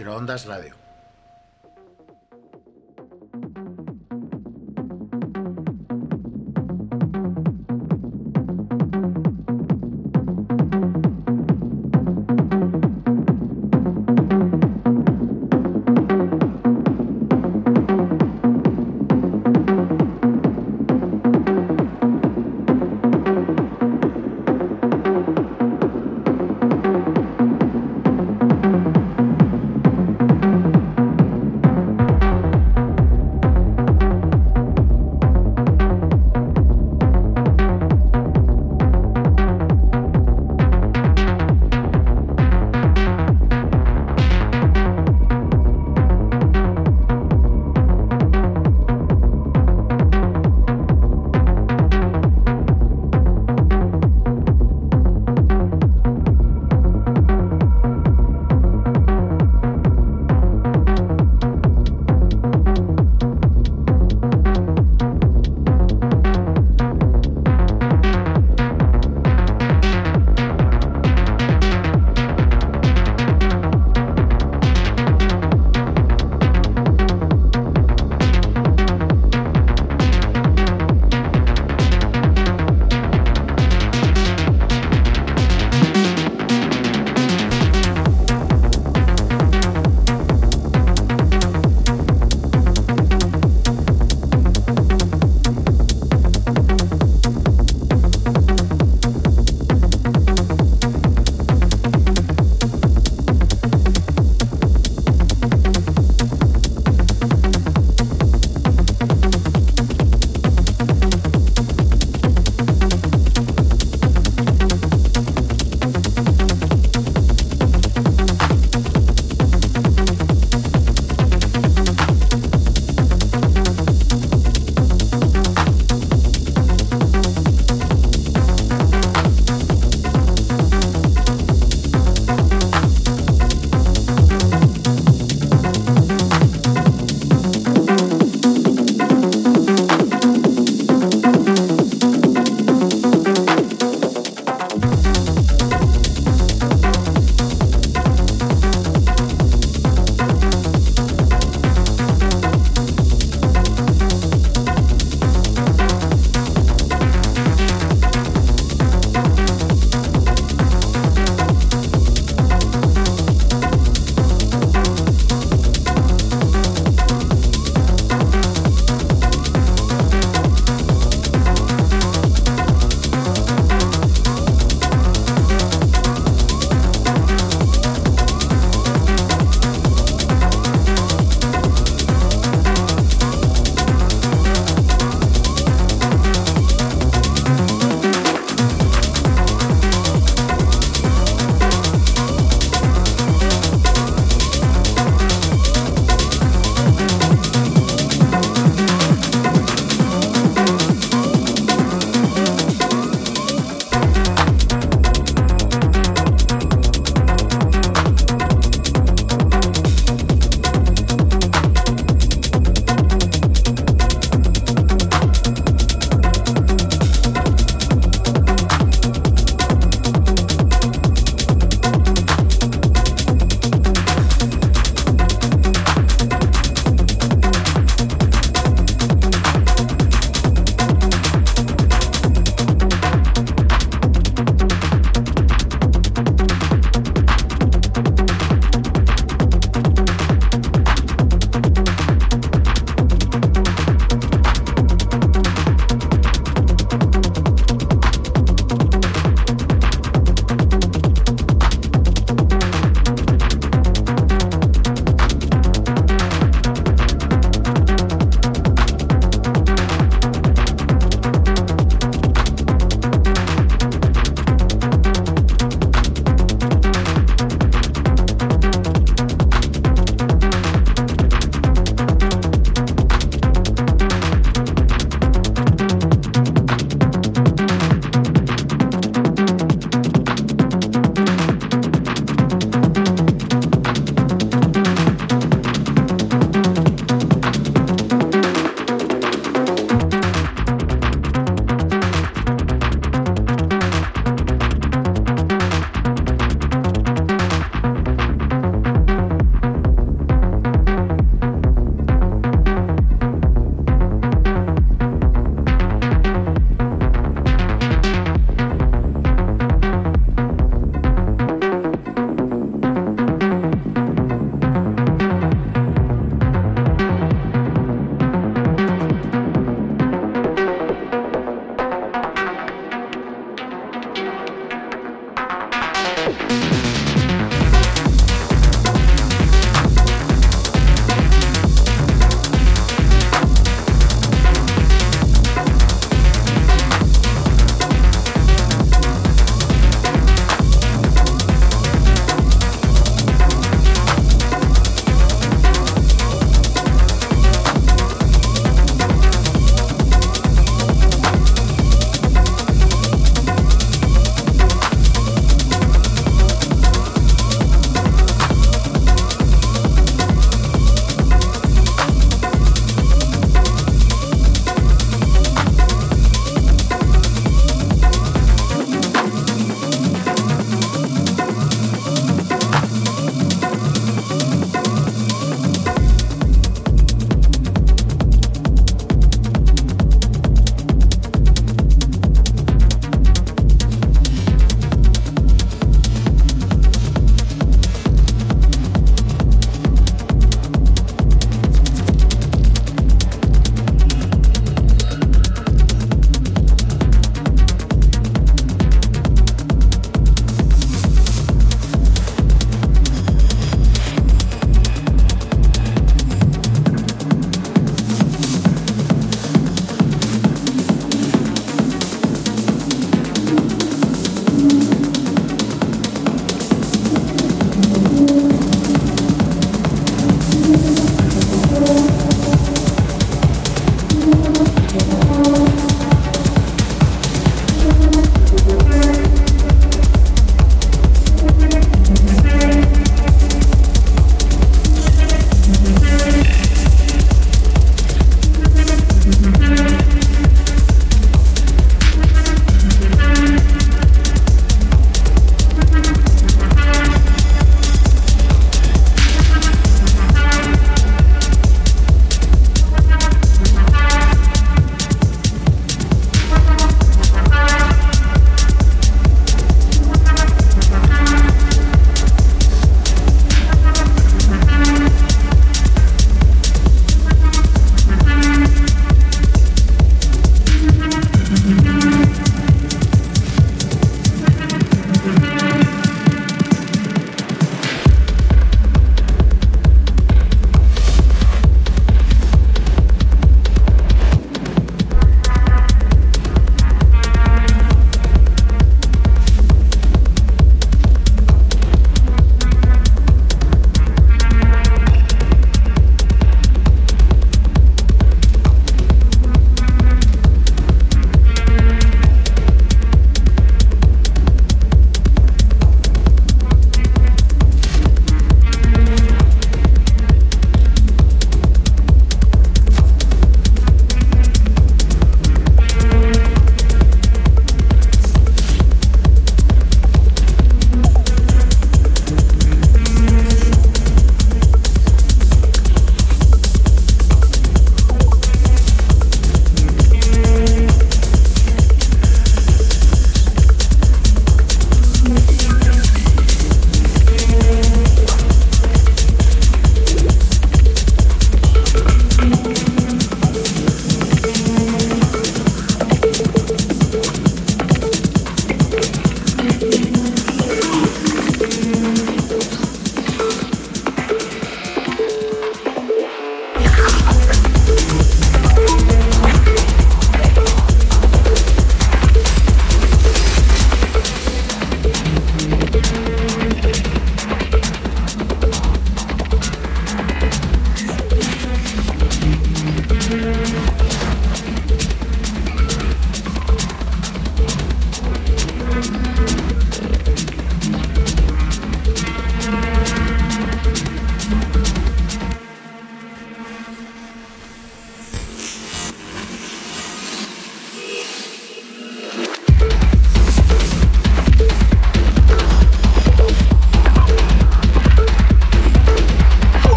Microondas Radio.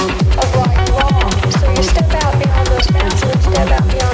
of like walls. So you step out beyond those mountains, step out beyond.